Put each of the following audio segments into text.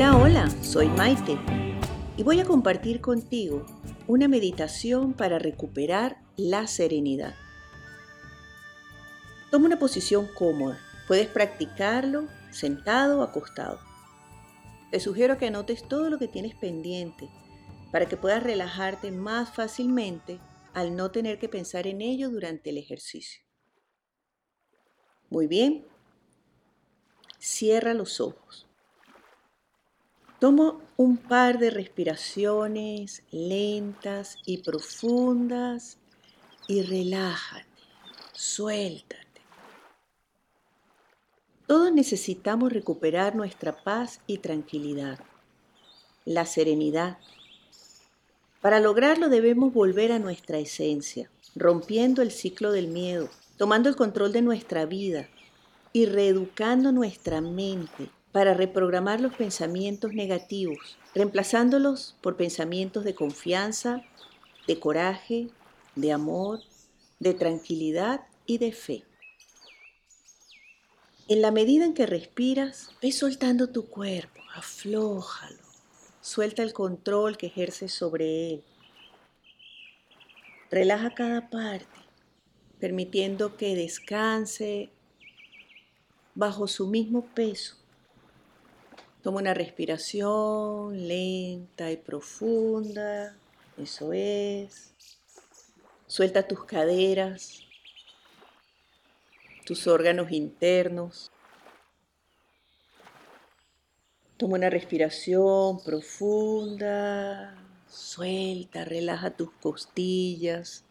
Hola, hola, soy Maite y voy a compartir contigo una meditación para recuperar la serenidad. Toma una posición cómoda. Puedes practicarlo sentado o acostado. Te sugiero que anotes todo lo que tienes pendiente para que puedas relajarte más fácilmente al no tener que pensar en ello durante el ejercicio. Muy bien. Cierra los ojos. Toma un par de respiraciones lentas y profundas y relájate, suéltate. Todos necesitamos recuperar nuestra paz y tranquilidad, la serenidad. Para lograrlo debemos volver a nuestra esencia, rompiendo el ciclo del miedo, tomando el control de nuestra vida y reeducando nuestra mente para reprogramar los pensamientos negativos, reemplazándolos por pensamientos de confianza, de coraje, de amor, de tranquilidad y de fe. En la medida en que respiras, ve soltando tu cuerpo, aflójalo, suelta el control que ejerces sobre él. Relaja cada parte, permitiendo que descanse bajo su mismo peso Toma una respiración lenta y profunda. Eso es. Suelta tus caderas, tus órganos internos. Toma una respiración profunda. Suelta, relaja tus costillas,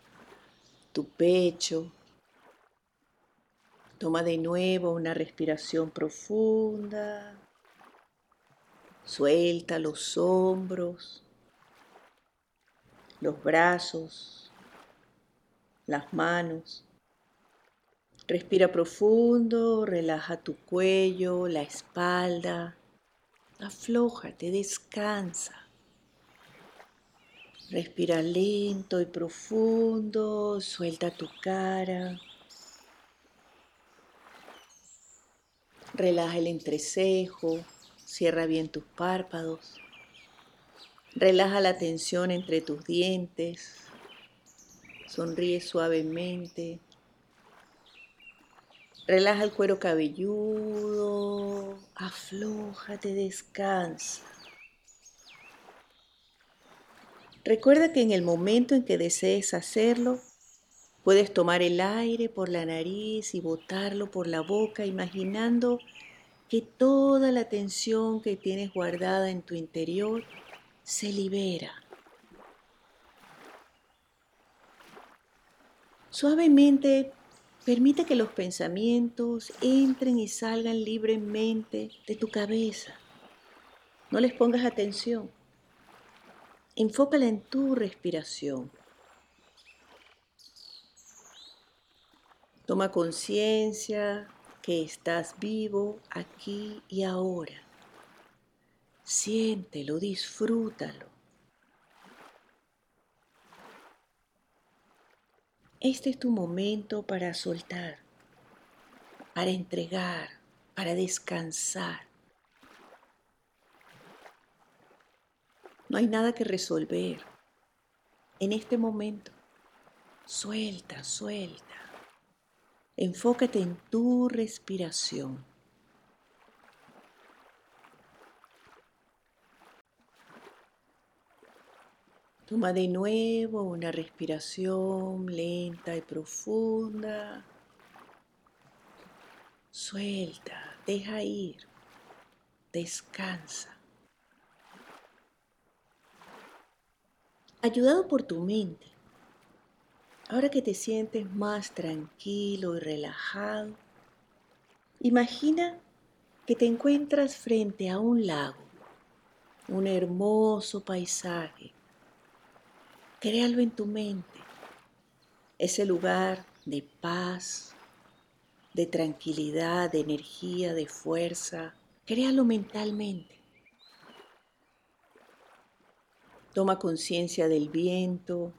tu pecho. Toma de nuevo una respiración profunda. Suelta los hombros, los brazos, las manos. Respira profundo, relaja tu cuello, la espalda. Aflójate, descansa. Respira lento y profundo, suelta tu cara. Relaja el entrecejo, Cierra bien tus párpados. Relaja la tensión entre tus dientes. Sonríe suavemente. Relaja el cuero cabelludo. Aflójate, descansa. Recuerda que en el momento en que desees hacerlo, puedes tomar el aire por la nariz y botarlo por la boca imaginando que toda la tensión que tienes guardada en tu interior se libera. Suavemente permite que los pensamientos entren y salgan libremente de tu cabeza. No les pongas atención. Enfócala en tu respiración. Toma conciencia que estás vivo aquí y ahora. Siéntelo, disfrútalo. Este es tu momento para soltar, para entregar, para descansar. No hay nada que resolver. En este momento, suelta, suelta. Enfócate en tu respiración. Toma de nuevo una respiración lenta y profunda. Suelta, deja ir, descansa. Ayudado por tu mente, Ahora que te sientes más tranquilo y relajado, imagina que te encuentras frente a un lago, un hermoso paisaje. Créalo en tu mente, ese lugar de paz, de tranquilidad, de energía, de fuerza. Créalo mentalmente. Toma conciencia del viento,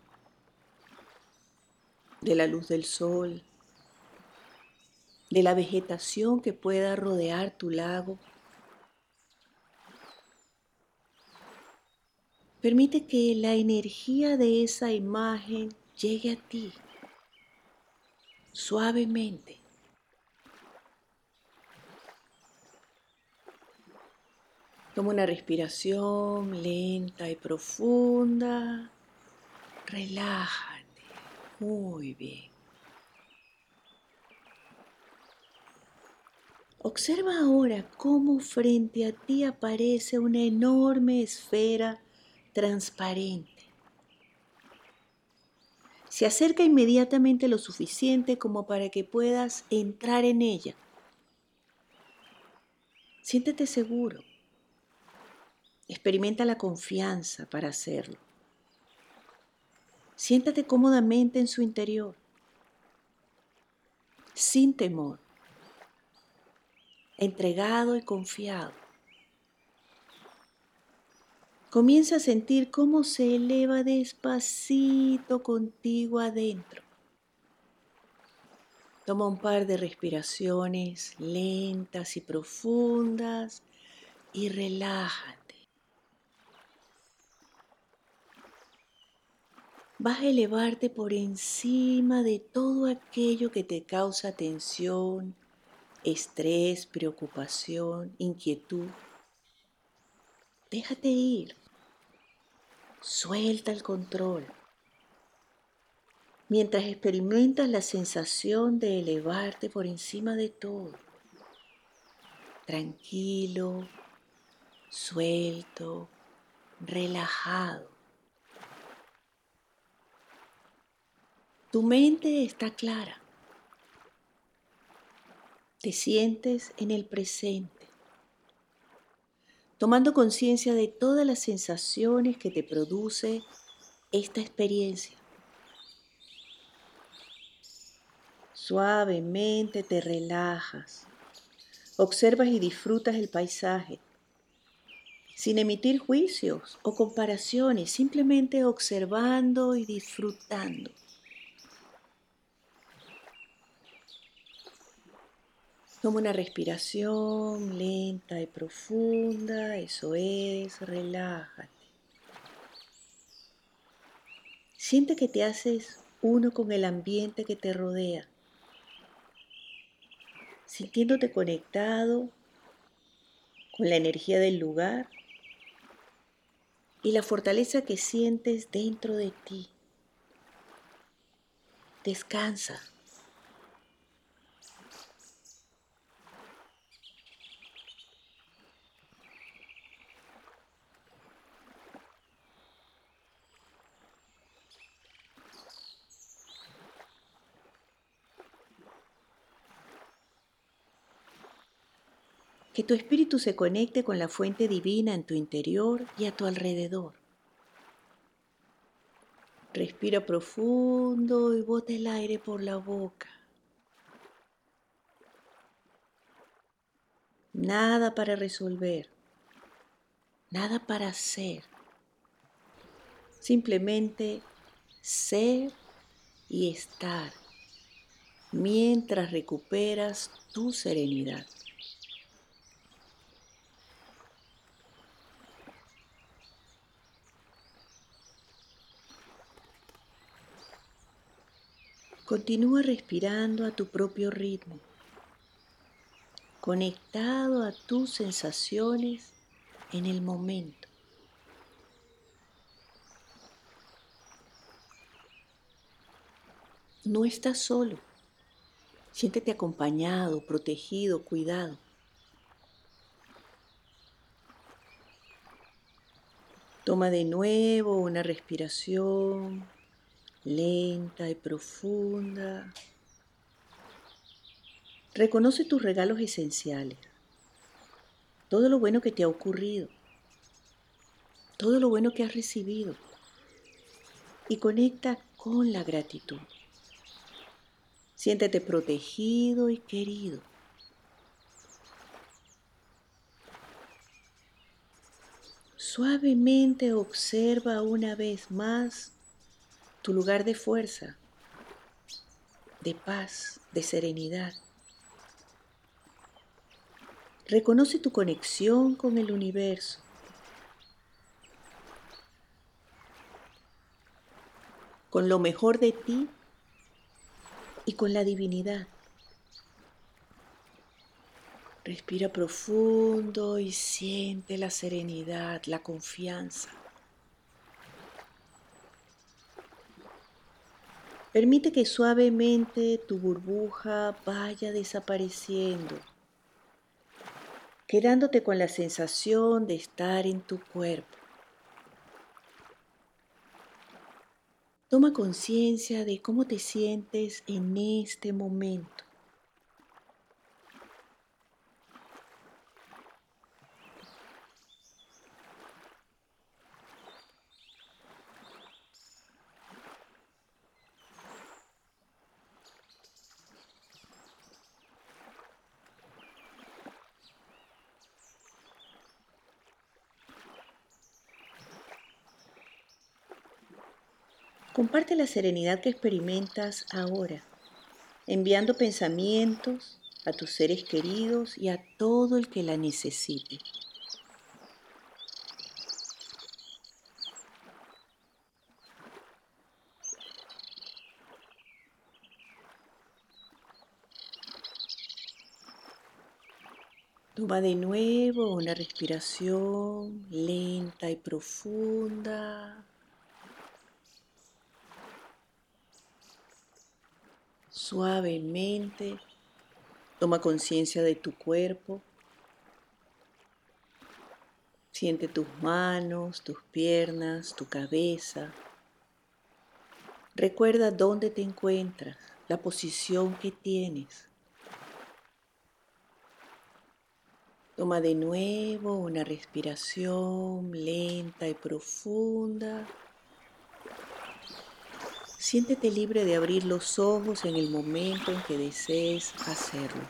de la luz del sol, de la vegetación que pueda rodear tu lago. Permite que la energía de esa imagen llegue a ti suavemente. Toma una respiración lenta y profunda. Relájate. Muy bien. Observa ahora cómo frente a ti aparece una enorme esfera transparente. Se acerca inmediatamente lo suficiente como para que puedas entrar en ella. Siéntete seguro. Experimenta la confianza para hacerlo. Siéntate cómodamente en su interior, sin temor, entregado y confiado. Comienza a sentir cómo se eleva despacito contigo adentro. Toma un par de respiraciones lentas y profundas y relájate. Vas a elevarte por encima de todo aquello que te causa tensión, estrés, preocupación, inquietud. Déjate ir. Suelta el control. Mientras experimentas la sensación de elevarte por encima de todo. Tranquilo, suelto, relajado. Tu mente está clara. Te sientes en el presente, tomando conciencia de todas las sensaciones que te produce esta experiencia. Suavemente te relajas, observas y disfrutas el paisaje, sin emitir juicios o comparaciones, simplemente observando y disfrutando. Toma una respiración lenta y profunda, eso es, relájate. Siente que te haces uno con el ambiente que te rodea, sintiéndote conectado con la energía del lugar y la fortaleza que sientes dentro de ti. Descansa. Que tu espíritu se conecte con la fuente divina en tu interior y a tu alrededor. Respira profundo y bota el aire por la boca. Nada para resolver, nada para hacer. Simplemente ser y estar mientras recuperas tu serenidad. Continúa respirando a tu propio ritmo, conectado a tus sensaciones en el momento. No estás solo. Siéntete acompañado, protegido, cuidado. Toma de nuevo una respiración lenta y profunda. Reconoce tus regalos esenciales, todo lo bueno que te ha ocurrido, todo lo bueno que has recibido y conecta con la gratitud. Siéntete protegido y querido. Suavemente observa una vez más tu lugar de fuerza, de paz, de serenidad. Reconoce tu conexión con el universo. con lo mejor de ti y con la divinidad. Respira profundo y siente la serenidad, la confianza. Permite que suavemente tu burbuja vaya desapareciendo, quedándote con la sensación de estar en tu cuerpo. Toma conciencia de cómo te sientes en este momento. Comparte la serenidad que experimentas ahora, enviando pensamientos a tus seres queridos y a todo el que la necesite. Toma de nuevo una respiración lenta y profunda. Suavemente toma conciencia de tu cuerpo. Siente tus manos, tus piernas, tu cabeza. Recuerda dónde te encuentras, la posición que tienes. Toma de nuevo una respiración lenta y profunda. Siéntete libre de abrir los ojos en el momento en que desees hacerlo.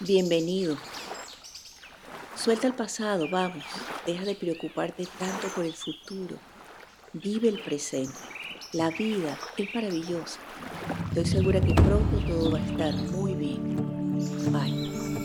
Bienvenido. Suelta el pasado, vamos. Deja de preocuparte tanto por el futuro. Vive el presente. La vida es maravillosa. Estoy segura que pronto todo va a estar muy bien. Bye.